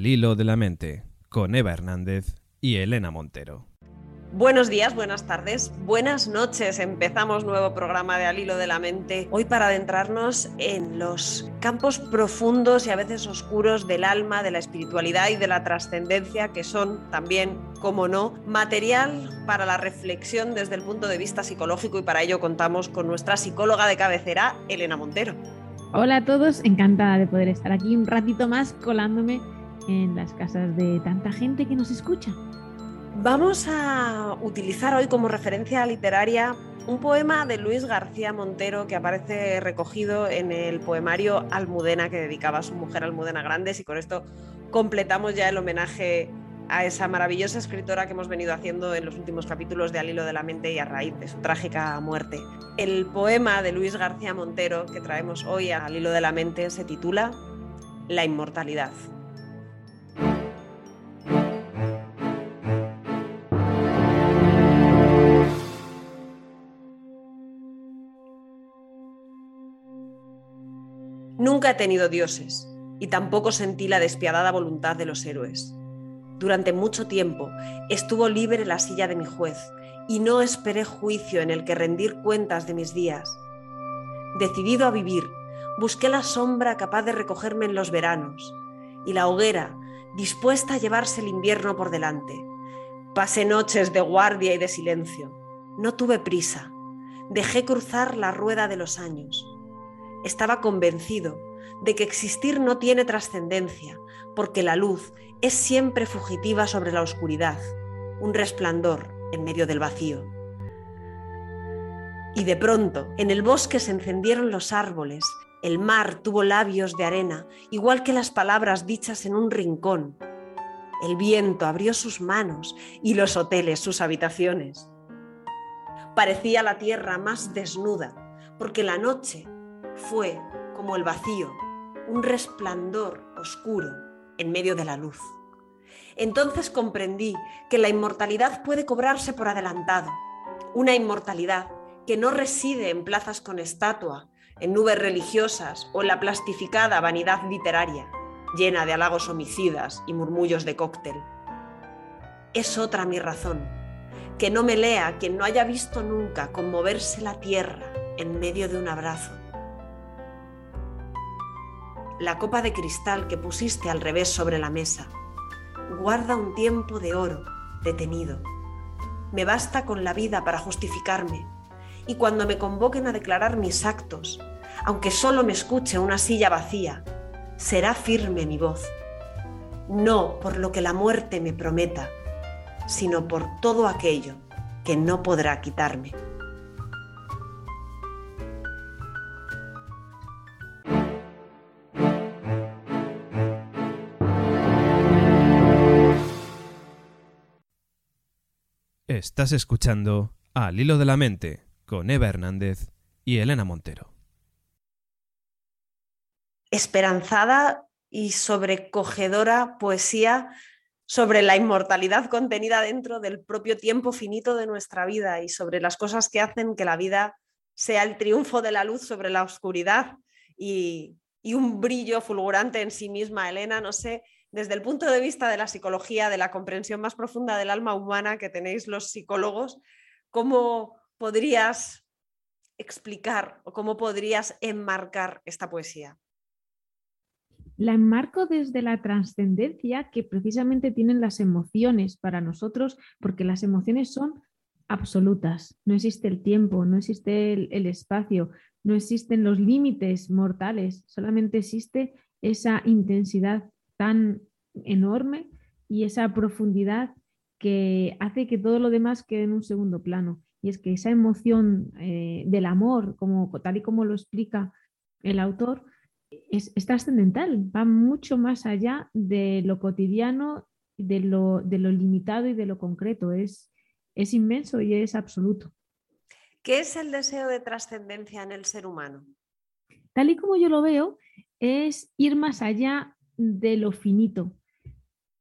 Al hilo de la mente, con Eva Hernández y Elena Montero. Buenos días, buenas tardes, buenas noches. Empezamos nuevo programa de Al Hilo de la Mente. Hoy para adentrarnos en los campos profundos y a veces oscuros del alma, de la espiritualidad y de la trascendencia, que son también, como no, material para la reflexión desde el punto de vista psicológico y para ello contamos con nuestra psicóloga de cabecera, Elena Montero. Hola a todos, encantada de poder estar aquí un ratito más colándome en las casas de tanta gente que nos escucha. Vamos a utilizar hoy como referencia literaria un poema de Luis García Montero que aparece recogido en el poemario Almudena que dedicaba a su mujer Almudena Grandes y con esto completamos ya el homenaje a esa maravillosa escritora que hemos venido haciendo en los últimos capítulos de Al hilo de la mente y a raíz de su trágica muerte. El poema de Luis García Montero que traemos hoy a Al hilo de la mente se titula La inmortalidad. Nunca he tenido dioses y tampoco sentí la despiadada voluntad de los héroes. Durante mucho tiempo estuvo libre la silla de mi juez y no esperé juicio en el que rendir cuentas de mis días. Decidido a vivir, busqué la sombra capaz de recogerme en los veranos y la hoguera dispuesta a llevarse el invierno por delante. Pasé noches de guardia y de silencio. No tuve prisa. Dejé cruzar la rueda de los años. Estaba convencido de que existir no tiene trascendencia, porque la luz es siempre fugitiva sobre la oscuridad, un resplandor en medio del vacío. Y de pronto, en el bosque se encendieron los árboles, el mar tuvo labios de arena, igual que las palabras dichas en un rincón. El viento abrió sus manos y los hoteles sus habitaciones. Parecía la tierra más desnuda, porque la noche fue como el vacío, un resplandor oscuro en medio de la luz. Entonces comprendí que la inmortalidad puede cobrarse por adelantado, una inmortalidad que no reside en plazas con estatua, en nubes religiosas o en la plastificada vanidad literaria, llena de halagos homicidas y murmullos de cóctel. Es otra mi razón, que no me lea quien no haya visto nunca conmoverse la tierra en medio de un abrazo la copa de cristal que pusiste al revés sobre la mesa. Guarda un tiempo de oro detenido. Me basta con la vida para justificarme. Y cuando me convoquen a declarar mis actos, aunque solo me escuche una silla vacía, será firme mi voz. No por lo que la muerte me prometa, sino por todo aquello que no podrá quitarme. Estás escuchando Al hilo de la mente con Eva Hernández y Elena Montero. Esperanzada y sobrecogedora poesía sobre la inmortalidad contenida dentro del propio tiempo finito de nuestra vida y sobre las cosas que hacen que la vida sea el triunfo de la luz sobre la oscuridad y, y un brillo fulgurante en sí misma. Elena, no sé, desde el punto de vista de la psicología, de la comprensión más profunda del alma humana que tenéis los psicólogos, ¿cómo podrías explicar o cómo podrías enmarcar esta poesía? La enmarco desde la trascendencia que precisamente tienen las emociones para nosotros, porque las emociones son absolutas. No existe el tiempo, no existe el, el espacio, no existen los límites mortales, solamente existe esa intensidad tan enorme y esa profundidad que hace que todo lo demás quede en un segundo plano. y es que esa emoción eh, del amor, como, tal y como lo explica el autor, es, trascendental, va mucho más allá de lo cotidiano, de lo, de lo limitado y de lo concreto, es, es inmenso y es absoluto. ¿Qué es el deseo de trascendencia en el ser humano? Tal y como yo lo veo, es ir más allá de lo finito.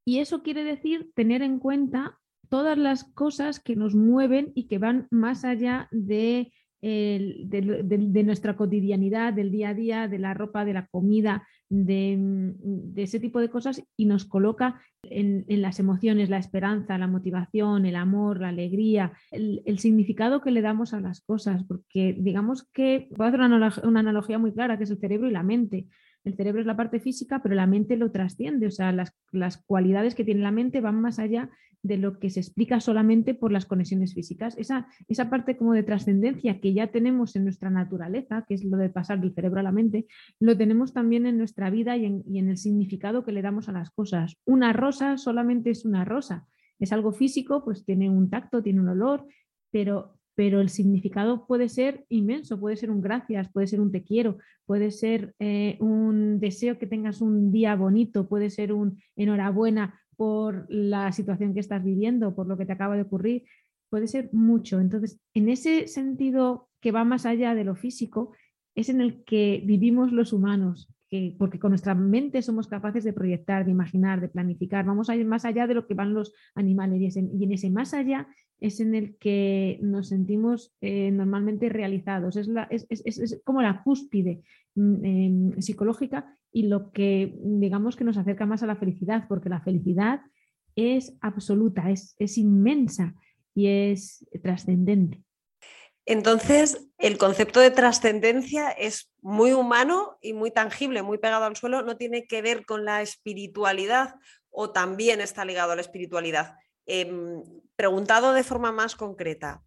Y eso quiere decir tener en cuenta todas las cosas que nos mueven y que van más allá de, nuestra cotidianidad, del día a día, de la ropa, de la comida, de, ese tipo de cosas y nos coloca en, las emociones, la esperanza, la motivación, el amor, la alegría, el, significado que le damos a las cosas, porque digamos que, voy a hacer una, una analogía muy clara, que es el cerebro y la mente. El cerebro es la parte física, pero la mente lo trasciende, o sea, las, las cualidades que tiene la mente van más allá de lo que se explica solamente por las conexiones físicas. Esa, esa parte como de trascendencia que ya tenemos en nuestra naturaleza, que es lo de pasar del cerebro a la mente, lo tenemos también en nuestra vida y en, y en el significado que le damos a las cosas. Una rosa solamente es una rosa. Es algo físico, pues tiene un tacto, tiene un olor, pero pero el significado puede ser inmenso, puede ser un gracias, puede ser un te quiero, puede ser eh, un deseo que tengas un día bonito, puede ser un enhorabuena por la situación que estás viviendo, por lo que te acaba de ocurrir, puede ser mucho. Entonces, en ese sentido que va más allá de lo físico, es en el que vivimos los humanos, porque con nuestra mente somos capaces de proyectar, de imaginar, de planificar, vamos a ir más allá de lo que van los animales y, en ese más allá es en el que nos sentimos eh, normalmente realizados, es, como la cúspide mm, em, psicológica y lo que digamos que nos acerca más a la felicidad, porque la felicidad es absoluta, es inmensa y es trascendente. Entonces, el concepto de trascendencia es muy humano y muy tangible, muy pegado al suelo, no tiene que ver con la espiritualidad o también está ligado a la espiritualidad. Em, preguntado de forma más concreta,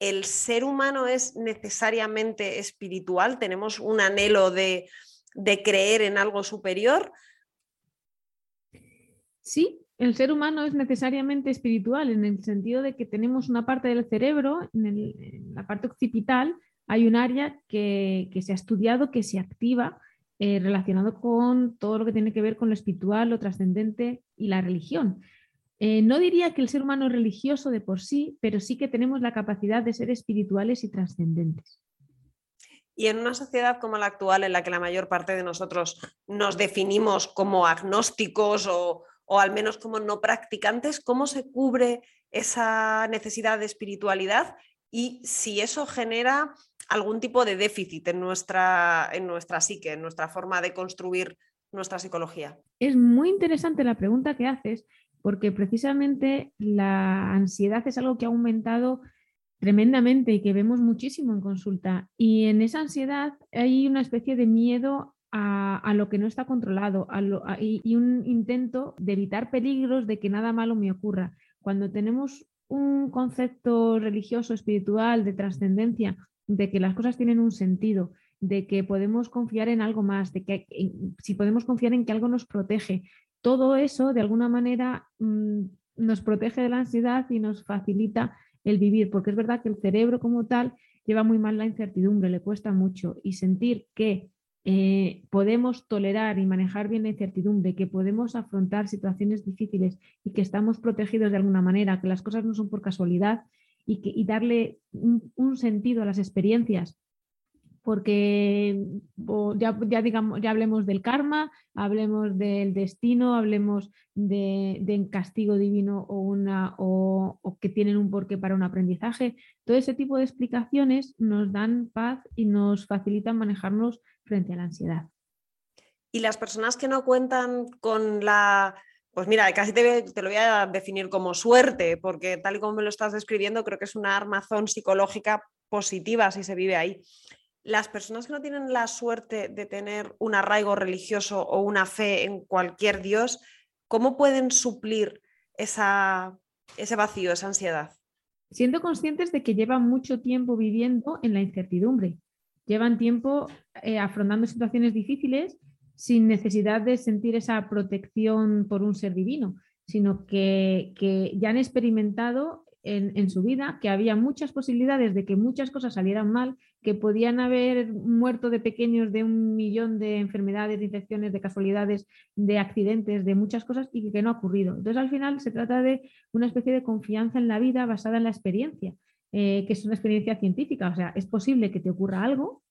¿el ser humano es necesariamente espiritual? ¿Tenemos un anhelo de, de creer en algo superior? Sí, el ser humano es necesariamente espiritual en el sentido de que tenemos una parte del cerebro, en, la parte occipital, hay un área que, se ha estudiado, que se activa eh, relacionado con todo lo que tiene que ver con lo espiritual, lo trascendente y la religión. Eh, no diría que el ser humano es religioso de por sí, pero sí que tenemos la capacidad de ser espirituales y trascendentes. Y en una sociedad como la actual, en la que la mayor parte de nosotros nos definimos como agnósticos o, o al menos como no practicantes, cómo se cubre esa necesidad de espiritualidad y si eso genera algún tipo de déficit en nuestra, en nuestra psique, en nuestra forma de construir nuestra psicología. Es muy interesante la pregunta que haces porque precisamente la ansiedad es algo que ha aumentado tremendamente y que vemos muchísimo en consulta. Y en esa ansiedad hay una especie de miedo a, lo que no está controlado y, un intento de evitar peligros de que nada malo me ocurra. Cuando tenemos un concepto religioso, espiritual, de trascendencia, de que las cosas tienen un sentido, de que podemos confiar en algo más, de que si podemos confiar en que algo nos protege, todo eso de alguna manera mm, nos protege de la ansiedad y nos facilita el vivir, porque es verdad que el cerebro como tal lleva muy mal la incertidumbre, le cuesta mucho y sentir que eh, podemos tolerar y manejar bien la incertidumbre, que podemos afrontar situaciones difíciles y que estamos protegidos de alguna manera, que las cosas no son por casualidad y, que, darle un, sentido a las experiencias. Porque ya, digamos, ya hablemos del karma, hablemos del destino, hablemos de, de castigo divino o, una, o, que tienen un porqué para un aprendizaje. Todo ese tipo de explicaciones nos dan paz y nos facilitan manejarnos frente a la ansiedad. Y las personas que no cuentan con la, pues mira, casi te, lo voy a definir como suerte, porque tal y como me lo estás describiendo, creo que es una armazón psicológica positiva si se vive ahí. Las personas que no tienen la suerte de tener un arraigo religioso o una fe en cualquier Dios, ¿cómo pueden suplir esa, ese vacío, esa ansiedad? Siendo conscientes de que llevan mucho tiempo viviendo en la incertidumbre, llevan tiempo eh, afrontando situaciones difíciles sin necesidad de sentir esa protección por un ser divino, sino que, ya han experimentado en, en, su vida que había muchas posibilidades de que muchas cosas salieran mal, que podían haber muerto de pequeños de un millón de enfermedades, de infecciones, de casualidades, de accidentes, de muchas cosas y que no ha ocurrido. Entonces, al final se trata de una especie de confianza en la vida basada en la experiencia, eh, que es una experiencia científica. O sea, es posible que te ocurra algo,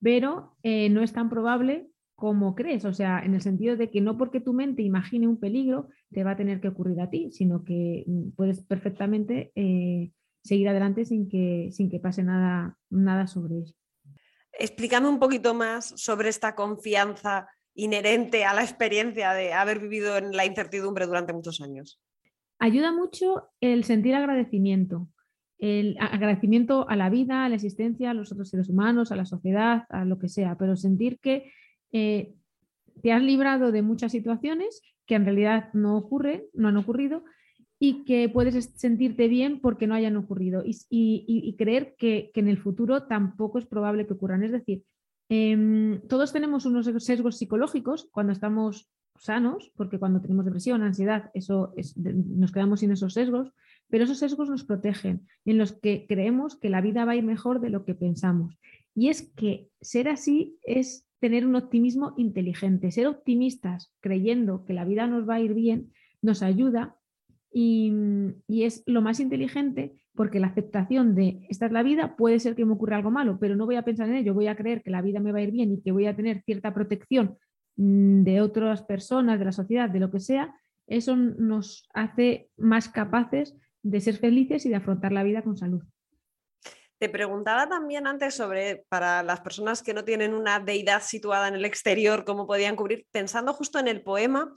pero eh, no es tan probable como crees, o sea, en el sentido de que no porque tu mente imagine un peligro te va a tener que ocurrir a ti, sino que mm, puedes perfectamente eh, seguir adelante sin que, sin que pase nada, nada sobre eso. Explícame un poquito más sobre esta confianza inherente a la experiencia de haber vivido en la incertidumbre durante muchos años. Ayuda mucho el sentir agradecimiento, el agradecimiento a la vida, a la existencia, a los otros seres humanos, a la sociedad, a lo que sea, pero sentir que eh, te has librado de muchas situaciones que en realidad no ocurren, no han ocurrido y que puedes sentirte bien porque no hayan ocurrido y, creer que, en el futuro tampoco es probable que ocurran. Es decir, em, todos tenemos unos sesgos psicológicos cuando estamos sanos, porque cuando tenemos depresión, ansiedad, eso nos quedamos sin esos sesgos, pero esos sesgos nos protegen, en los que creemos que la vida va a ir mejor de lo que pensamos. Y es que ser así es tener un optimismo inteligente. Ser optimistas creyendo que la vida nos va a ir bien nos ayuda y, es lo más inteligente porque la aceptación de esta es la vida, puede ser que me ocurra algo malo, pero no voy a pensar en ello, voy a creer que la vida me va a ir bien y que voy a tener cierta protección mm, de otras personas, de la sociedad, de lo que sea, eso nos hace más capaces de ser felices y de afrontar la vida con salud. Te preguntaba también antes sobre, para las personas que no tienen una deidad situada en el exterior, cómo podían cubrir, pensando justo en el poema,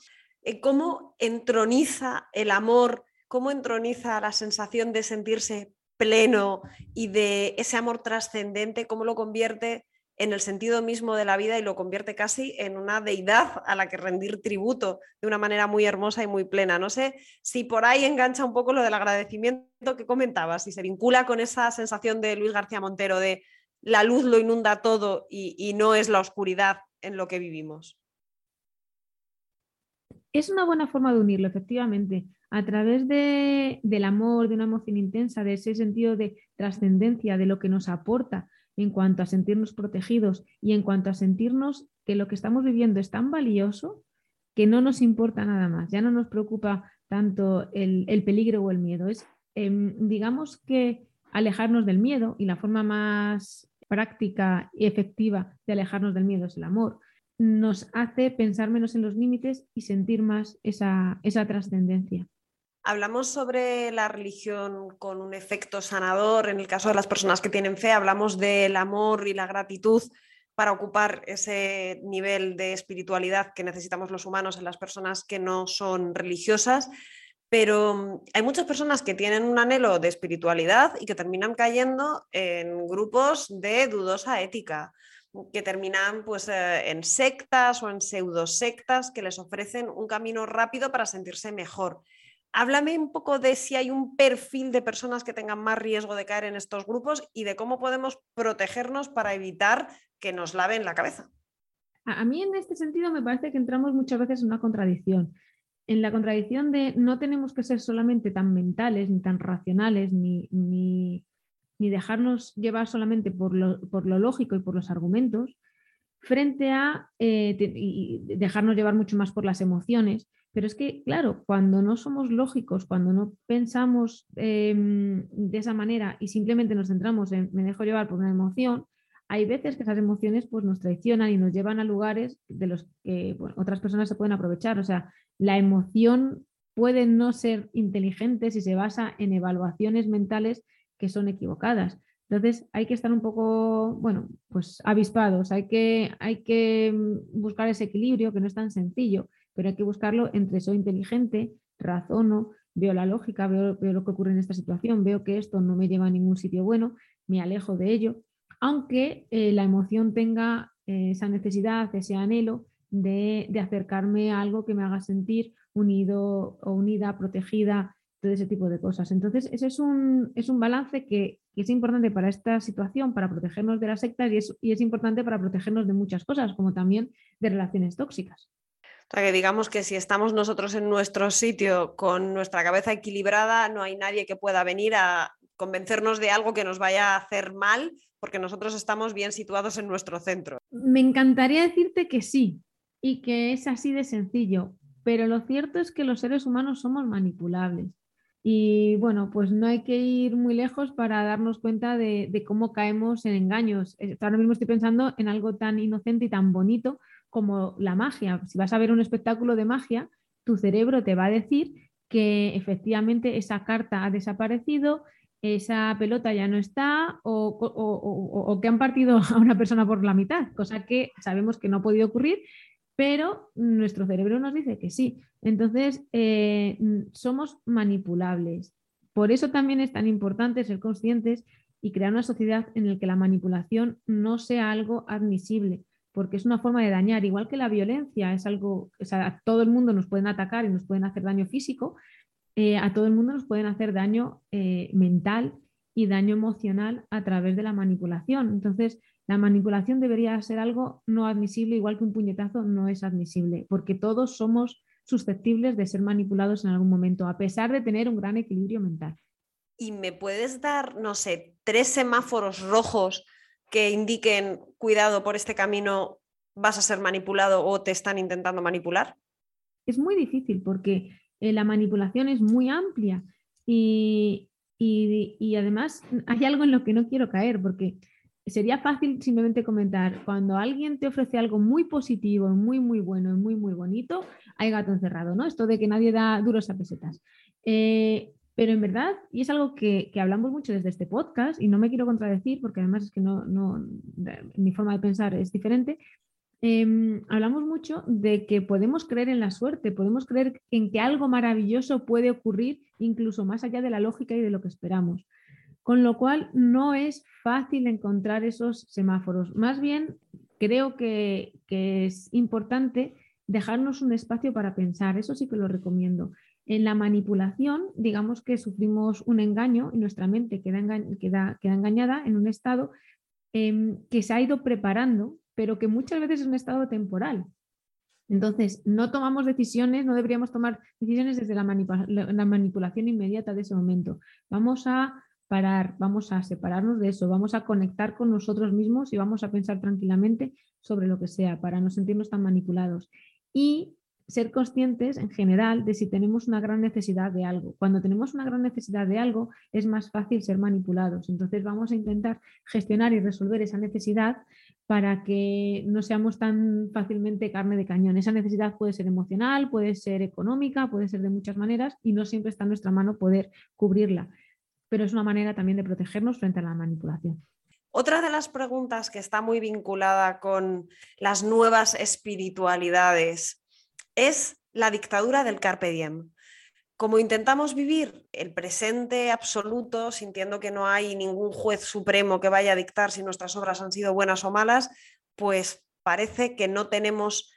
cómo entroniza el amor, cómo entroniza la sensación de sentirse pleno y de ese amor trascendente, cómo lo convierte en el sentido mismo de la vida y lo convierte casi en una deidad a la que rendir tributo de una manera muy hermosa y muy plena. No sé si por ahí engancha un poco lo del agradecimiento que comentabas, si se vincula con esa sensación de Luis García Montero de la luz lo inunda todo y, no es la oscuridad en lo que vivimos. Es una buena forma de unirlo, efectivamente, a través del amor, de una emoción intensa, de ese sentido de trascendencia, de lo que nos aporta en cuanto a sentirnos protegidos y en cuanto a sentirnos que lo que estamos viviendo es tan valioso que no nos importa nada más, ya no nos preocupa tanto el, peligro o el miedo. Es, em, digamos que alejarnos del miedo y la forma más práctica y efectiva de alejarnos del miedo es el amor. Nos hace pensar menos en los límites y sentir más esa, esa trascendencia. Hablamos sobre la religión con un efecto sanador. En el caso de las personas que tienen fe, hablamos del amor y la gratitud para ocupar ese nivel de espiritualidad que necesitamos los humanos en las personas que no son religiosas. Pero mm, hay muchas personas que tienen un anhelo de espiritualidad y que terminan cayendo en grupos de dudosa ética, que terminan pues, eh, en sectas o en pseudosectas que les ofrecen un camino rápido para sentirse mejor. Háblame un poco de si hay un perfil de personas que tengan más riesgo de caer en estos grupos y de cómo podemos protegernos para evitar que nos laven la cabeza. A mí en este sentido me parece que entramos muchas veces en una contradicción. En la contradicción de no tenemos que ser solamente tan mentales, ni tan racionales, ni, ni, dejarnos llevar solamente por lo, por lo, lógico y por los argumentos, frente a eh, y dejarnos llevar mucho más por las emociones pero es que, claro, cuando no somos lógicos, cuando no pensamos em, de esa manera y simplemente nos centramos en me dejo llevar por una emoción, hay veces que esas emociones pues, nos traicionan y nos llevan a lugares de los que otras personas se pueden aprovechar. O sea, la emoción puede no ser inteligente si se basa en evaluaciones mentales que son equivocadas. Entonces hay que estar un poco, bueno, pues avispados, hay que, hay que mm, buscar ese equilibrio que no es tan sencillo pero hay que buscarlo entre soy inteligente, razono, veo la lógica, veo, lo que ocurre en esta situación, veo que esto no me lleva a ningún sitio bueno, me alejo de ello, aunque eh, la emoción tenga eh, esa necesidad, ese anhelo de, acercarme a algo que me haga sentir unido o unida, protegida, todo ese tipo de cosas. Entonces, ese es un, es un balance que, es importante para esta situación, para protegernos de las sectas y es, y es importante para protegernos de muchas cosas, como también de relaciones tóxicas. O sea, que digamos que si estamos nosotros en nuestro sitio con nuestra cabeza equilibrada, no hay nadie que pueda venir a convencernos de algo que nos vaya a hacer mal, porque nosotros estamos bien situados en nuestro centro. Me encantaría decirte que sí y que es así de sencillo, pero lo cierto es que los seres humanos somos manipulables. Y bueno, pues no hay que ir muy lejos para darnos cuenta de, cómo caemos en engaños. Eh, Ahora mismo estoy pensando en algo tan inocente y tan bonito como la magia. Si vas a ver un espectáculo de magia, tu cerebro te va a decir que efectivamente esa carta ha desaparecido, esa pelota ya no está o, o- o- o que han partido a una persona por la mitad, cosa que sabemos que no ha podido ocurrir, pero nuestro cerebro nos dice que sí. Entonces, eh, somos manipulables. Por eso también es tan importante ser conscientes y crear una sociedad en la que la manipulación no sea algo admisible, porque es una forma de dañar, igual que la violencia es algo, o sea, a todo el mundo nos pueden atacar y nos pueden hacer daño físico, eh, a todo el mundo nos pueden hacer daño eh, mental y daño emocional a través de la manipulación. Entonces, la manipulación debería ser algo no admisible, igual que un puñetazo no es admisible, porque todos somos susceptibles de ser manipulados en algún momento, a pesar de tener un gran equilibrio mental. ¿Y me puedes dar, no sé, tres semáforos rojos que indiquen, cuidado, por este camino vas a ser manipulado o te están intentando manipular? Es muy difícil porque eh, la manipulación es muy amplia y, y- y además hay algo en lo que no quiero caer porque sería fácil simplemente comentar, cuando alguien te ofrece algo muy positivo, muy, muy bueno, muy, muy bonito, hay gato encerrado, ¿no? Esto de que nadie da duros a pesetas. Eh, pero en verdad, y es algo que, hablamos mucho desde este podcast, y no me quiero contradecir porque además es que no, mi forma de pensar es diferente, eh, hablamos mucho de que podemos creer en la suerte, podemos creer en que algo maravilloso puede ocurrir incluso más allá de la lógica y de lo que esperamos. Con lo cual no es fácil encontrar esos semáforos. Más bien, creo que, es importante dejarnos un espacio para pensar. Eso sí que lo recomiendo. En la manipulación, digamos que sufrimos un engaño y nuestra mente queda, queda- engañada en un estado em, que se ha ido preparando, pero que muchas veces es un estado temporal. Entonces, no tomamos decisiones, no deberíamos tomar decisiones desde la manipulación inmediata de ese momento. Vamos a parar, vamos a separarnos de eso, vamos a conectar con nosotros mismos y vamos a pensar tranquilamente sobre lo que sea para no sentirnos tan manipulados. Y ser conscientes en general de si tenemos una gran necesidad de algo. Cuando tenemos una gran necesidad de algo, es más fácil ser manipulados. Entonces vamos a intentar gestionar y resolver esa necesidad para que no seamos tan fácilmente carne de cañón. Esa necesidad puede ser emocional, puede ser económica, puede ser de muchas maneras y no siempre está en nuestra mano poder cubrirla. Pero es una manera también de protegernos frente a la manipulación. Otra de las preguntas que está muy vinculada con las nuevas espiritualidades es la dictadura del carpe diem. Como intentamos vivir el presente absoluto, sintiendo que no hay ningún juez supremo que vaya a dictar si nuestras obras han sido buenas o malas, pues parece que no tenemos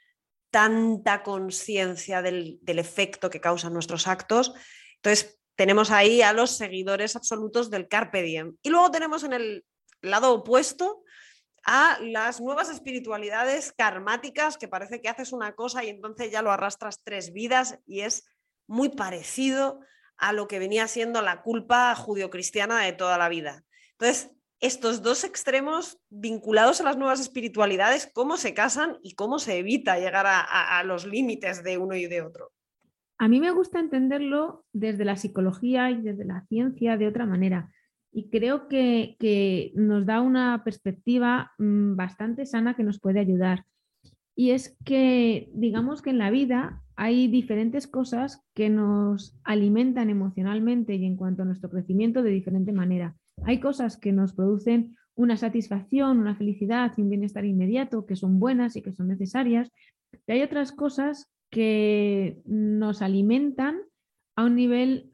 tanta conciencia del, efecto que causan nuestros actos. Entonces, tenemos ahí a los seguidores absolutos del carpe diem. Y luego tenemos en el lado opuesto a las nuevas espiritualidades karmáticas, que parece que haces una cosa y entonces ya lo arrastras tres vidas y es muy parecido a lo que venía siendo la culpa judio-cristiana de toda la vida. Entonces, estos dos extremos vinculados a las nuevas espiritualidades, ¿cómo se casan y cómo se evita llegar a, los límites de uno y de otro? A mí me gusta entenderlo desde la psicología y desde la ciencia de otra manera. Y creo que, que nos da una perspectiva mm, bastante sana que nos puede ayudar. Y es que, digamos que en la vida hay diferentes cosas que nos alimentan emocionalmente y en cuanto a nuestro crecimiento de diferente manera. Hay cosas que nos producen una satisfacción, una felicidad y un bienestar inmediato, que son buenas y que son necesarias. Y hay otras cosas que nos alimentan a un nivel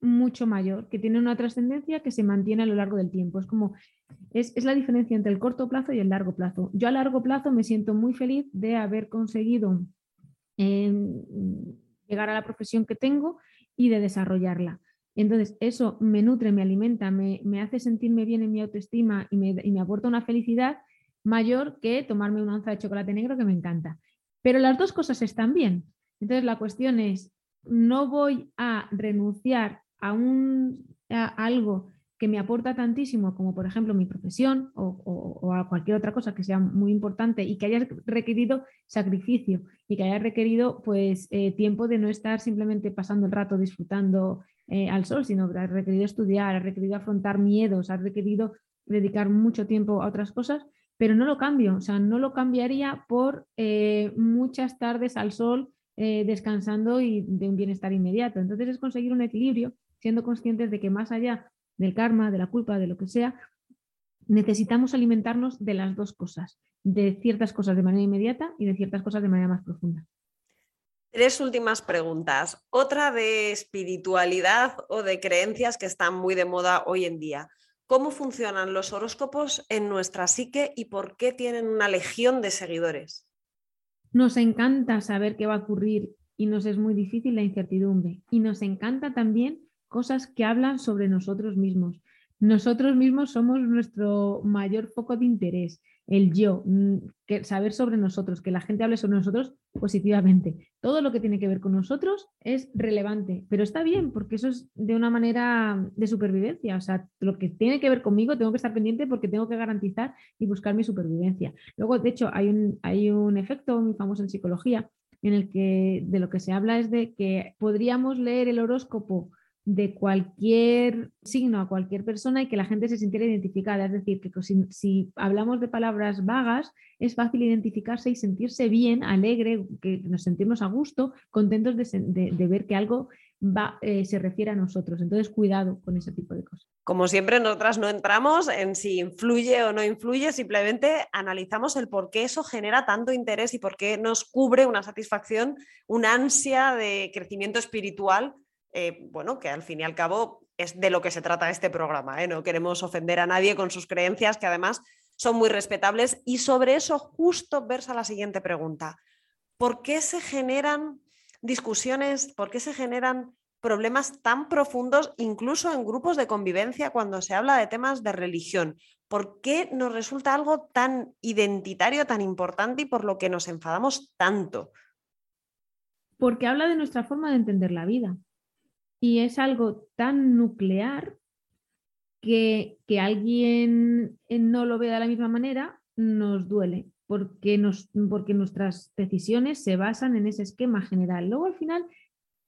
mucho mayor, que tienen una trascendencia que se mantiene a lo largo del tiempo. Es como, es, es la diferencia entre el corto plazo y el largo plazo. Yo a largo plazo me siento muy feliz de haber conseguido eh, llegar a la profesión que tengo y de desarrollarla. Entonces, eso me nutre, me alimenta, me, me hace sentirme bien en mi autoestima y me, y me aporta una felicidad mayor que tomarme una onza de chocolate negro que me encanta. Pero las dos cosas están bien. Entonces la cuestión es, no voy a renunciar a, un, a algo que me aporta tantísimo como por ejemplo mi profesión o, a cualquier otra cosa que sea muy importante y que haya requerido sacrificio y que haya requerido pues eh, tiempo de no estar simplemente pasando el rato disfrutando eh, al sol, sino que ha requerido estudiar, ha requerido afrontar miedos, ha requerido dedicar mucho tiempo a otras cosas, pero no lo cambio, o sea, no lo cambiaría por eh, muchas tardes al sol descansando y de un bienestar inmediato. Entonces es conseguir un equilibrio siendo conscientes de que más allá del karma, de la culpa, de lo que sea, necesitamos alimentarnos de las dos cosas, de ciertas cosas de manera inmediata y de ciertas cosas de manera más profunda. Tres últimas preguntas. Otra de espiritualidad o de creencias que están muy de moda hoy en día. ¿Cómo funcionan los horóscopos en nuestra psique y por qué tienen una legión de seguidores? Nos encanta saber qué va a ocurrir y nos es muy difícil la incertidumbre. Y nos encanta también cosas que hablan sobre nosotros mismos. Nosotros mismos somos nuestro mayor foco de interés, el yo, mm, que saber sobre nosotros, que la gente hable sobre nosotros positivamente. Todo lo que tiene que ver con nosotros es relevante, pero está bien porque eso es de una manera de supervivencia. O sea, lo que tiene que ver conmigo tengo que estar pendiente porque tengo que garantizar y buscar mi supervivencia. Luego, de hecho, hay un, hay un efecto muy famoso en psicología en el que de lo que se habla es de que podríamos leer el horóscopo de cualquier signo a cualquier persona y que la gente se sintiera identificada. Es decir, que si, hablamos de palabras vagas, es fácil identificarse y sentirse bien, alegre, que nos sentimos a gusto, contentos de, ver que algo va, eh, se refiere a nosotros. Entonces, cuidado con ese tipo de cosas. Como siempre, nosotras no entramos en si influye o no influye, simplemente analizamos el por qué eso genera tanto interés y por qué nos cubre una satisfacción, una ansia de crecimiento espiritual eh, bueno, que al fin y al cabo es de lo que se trata este programa. ¿eh? No queremos ofender a nadie con sus creencias, que además son muy respetables. Y sobre eso justo versa la siguiente pregunta. ¿Por qué se generan discusiones, por qué se generan problemas tan profundos, incluso en grupos de convivencia, cuando se habla de temas de religión? ¿Por qué nos resulta algo tan identitario, tan importante y por lo que nos enfadamos tanto? Porque habla de nuestra forma de entender la vida y es algo tan nuclear que, que alguien no lo vea de la misma manera nos duele, porque, nos, porque nuestras decisiones se basan en ese esquema general. Luego al final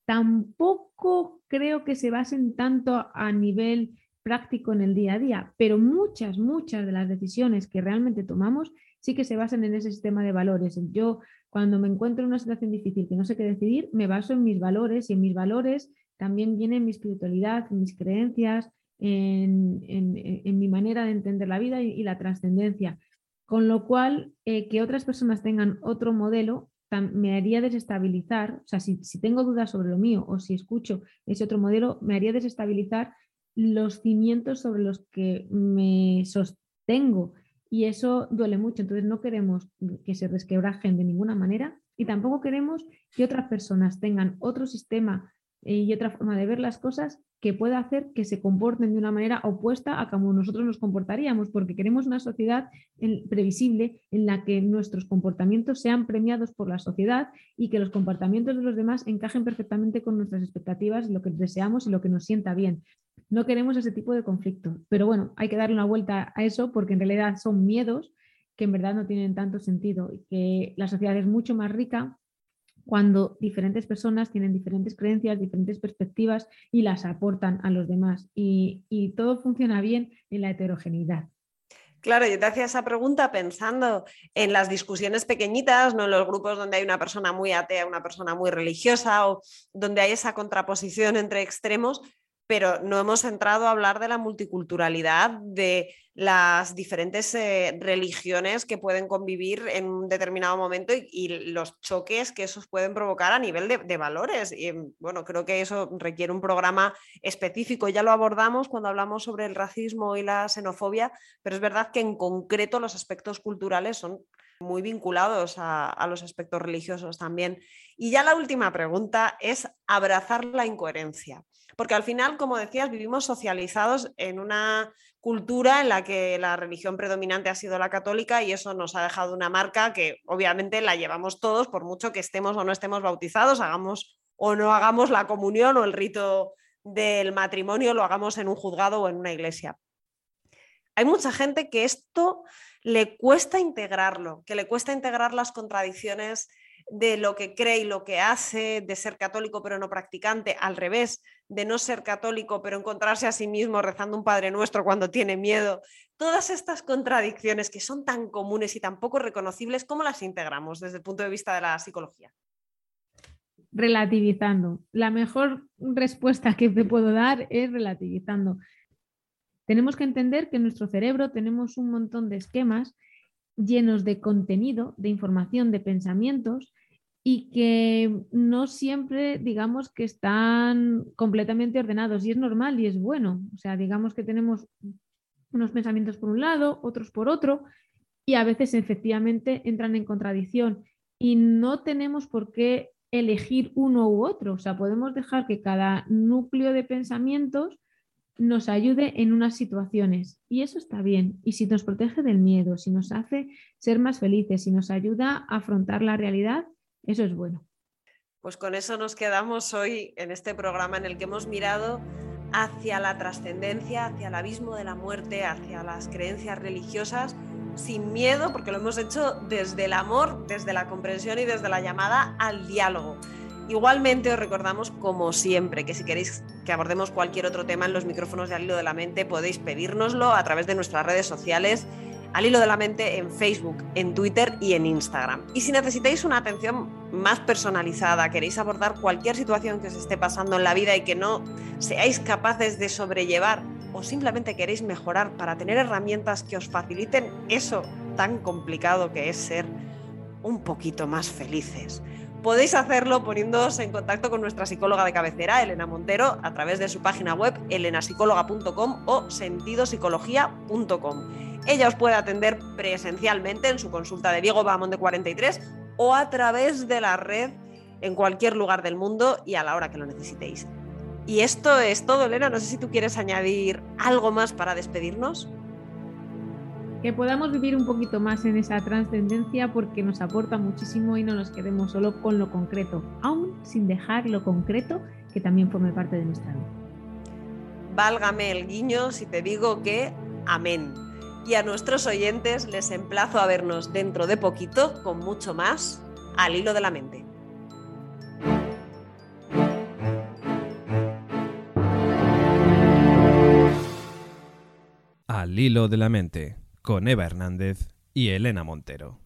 tampoco creo que se basen tanto a nivel práctico en el día a día, pero muchas, muchas de las decisiones que realmente tomamos sí que se basan en ese sistema de valores. Yo cuando me encuentro en una situación difícil que no sé qué decidir, me baso en mis valores y en mis valores también viene mi espiritualidad, mis creencias, en, mi manera de entender la vida y, la trascendencia. Con lo cual, eh, que otras personas tengan otro modelo me haría desestabilizar, o sea, si, tengo dudas sobre lo mío o si escucho ese otro modelo, me haría desestabilizar los cimientos sobre los que me sostengo y eso duele mucho. Entonces no queremos que se resquebrajen de ninguna manera y tampoco queremos que otras personas tengan otro sistema y otra forma de ver las cosas que pueda hacer que se comporten de una manera opuesta a como nosotros nos comportaríamos, porque queremos una sociedad previsible en la que nuestros comportamientos sean premiados por la sociedad y que los comportamientos de los demás encajen perfectamente con nuestras expectativas, lo que deseamos y lo que nos sienta bien. No queremos ese tipo de conflicto, pero bueno, hay que darle una vuelta a eso porque en realidad son miedos que en verdad no tienen tanto sentido y que la sociedad es mucho más rica cuando diferentes personas tienen diferentes creencias, diferentes perspectivas y las aportan a los demás. Y, todo funciona bien en la heterogeneidad. Claro, yo te hacía esa pregunta pensando en las discusiones pequeñitas, no en los grupos donde hay una persona muy atea, una persona muy religiosa o donde hay esa contraposición entre extremos, pero no hemos entrado a hablar de la multiculturalidad, de las diferentes eh, religiones que pueden convivir en un determinado momento y, los choques que esos pueden provocar a nivel de, valores. Y bueno, creo que eso requiere un programa específico. Ya lo abordamos cuando hablamos sobre el racismo y la xenofobia, pero es verdad que en concreto los aspectos culturales son muy vinculados a los aspectos religiosos también. Y ya la última pregunta es abrazar la incoherencia. Porque al final, como decías, vivimos socializados en una cultura en la que la religión predominante ha sido la católica y eso nos ha dejado una marca que obviamente la llevamos todos, por mucho que estemos o no estemos bautizados, hagamos o no hagamos la comunión o el rito del matrimonio, lo hagamos en un juzgado o en una iglesia. Hay mucha gente que esto le cuesta integrarlo, que le cuesta integrar las contradicciones de lo que cree y lo que hace, de ser católico pero no practicante, al revés, de no ser católico pero encontrarse a sí mismo rezando un Padre Nuestro cuando tiene miedo. Todas estas contradicciones que son tan comunes y tan poco reconocibles, ¿cómo las integramos desde el punto de vista de la psicología? Relativizando. La mejor respuesta que te puedo dar es relativizando. Tenemos que entender que en nuestro cerebro tenemos un montón de esquemas llenos de contenido, de información, de pensamientos y que no siempre, digamos, que están completamente ordenados y es normal y es bueno. O sea, digamos que tenemos unos pensamientos por un lado, otros por otro y a veces efectivamente entran en contradicción y no tenemos por qué elegir uno u otro. O sea, podemos dejar que cada núcleo de pensamientos nos ayude en unas situaciones. Y eso está bien. Y si nos protege del miedo, si nos hace ser más felices, si nos ayuda a afrontar la realidad, eso es bueno. Pues con eso nos quedamos hoy en este programa en el que hemos mirado hacia la trascendencia, hacia el abismo de la muerte, hacia las creencias religiosas, sin miedo, porque lo hemos hecho desde el amor, desde la comprensión y desde la llamada al diálogo. Igualmente os recordamos, como siempre, que si queréis que abordemos cualquier otro tema en los micrófonos de Al Hilo de la Mente, podéis pedírnoslo a través de nuestras redes sociales, Al Hilo de la Mente en Facebook, en Twitter y en Instagram. Y si necesitáis una atención más personalizada, queréis abordar cualquier situación que os esté pasando en la vida y que no seáis capaces de sobrellevar o simplemente queréis mejorar para tener herramientas que os faciliten eso tan complicado que es ser un poquito más felices podéis hacerlo poniéndoos en contacto con nuestra psicóloga de cabecera, Elena Montero, a través de su página web elenapsicóloga.com o sentidopsicología.com. Ella os puede atender presencialmente en su consulta de Diego de 43 o a través de la red en cualquier lugar del mundo y a la hora que lo necesitéis. Y esto es todo, Elena. No sé si tú quieres añadir algo más para despedirnos que podamos vivir un poquito más en esa trascendencia porque nos aporta muchísimo y no nos quedemos solo con lo concreto, aún sin dejar lo concreto que también forme parte de nuestra vida. Válgame el guiño si te digo que amén. Y a nuestros oyentes les emplazo a vernos dentro de poquito con mucho más al hilo de la mente. Al hilo de la mente con Eva Hernández y Elena Montero.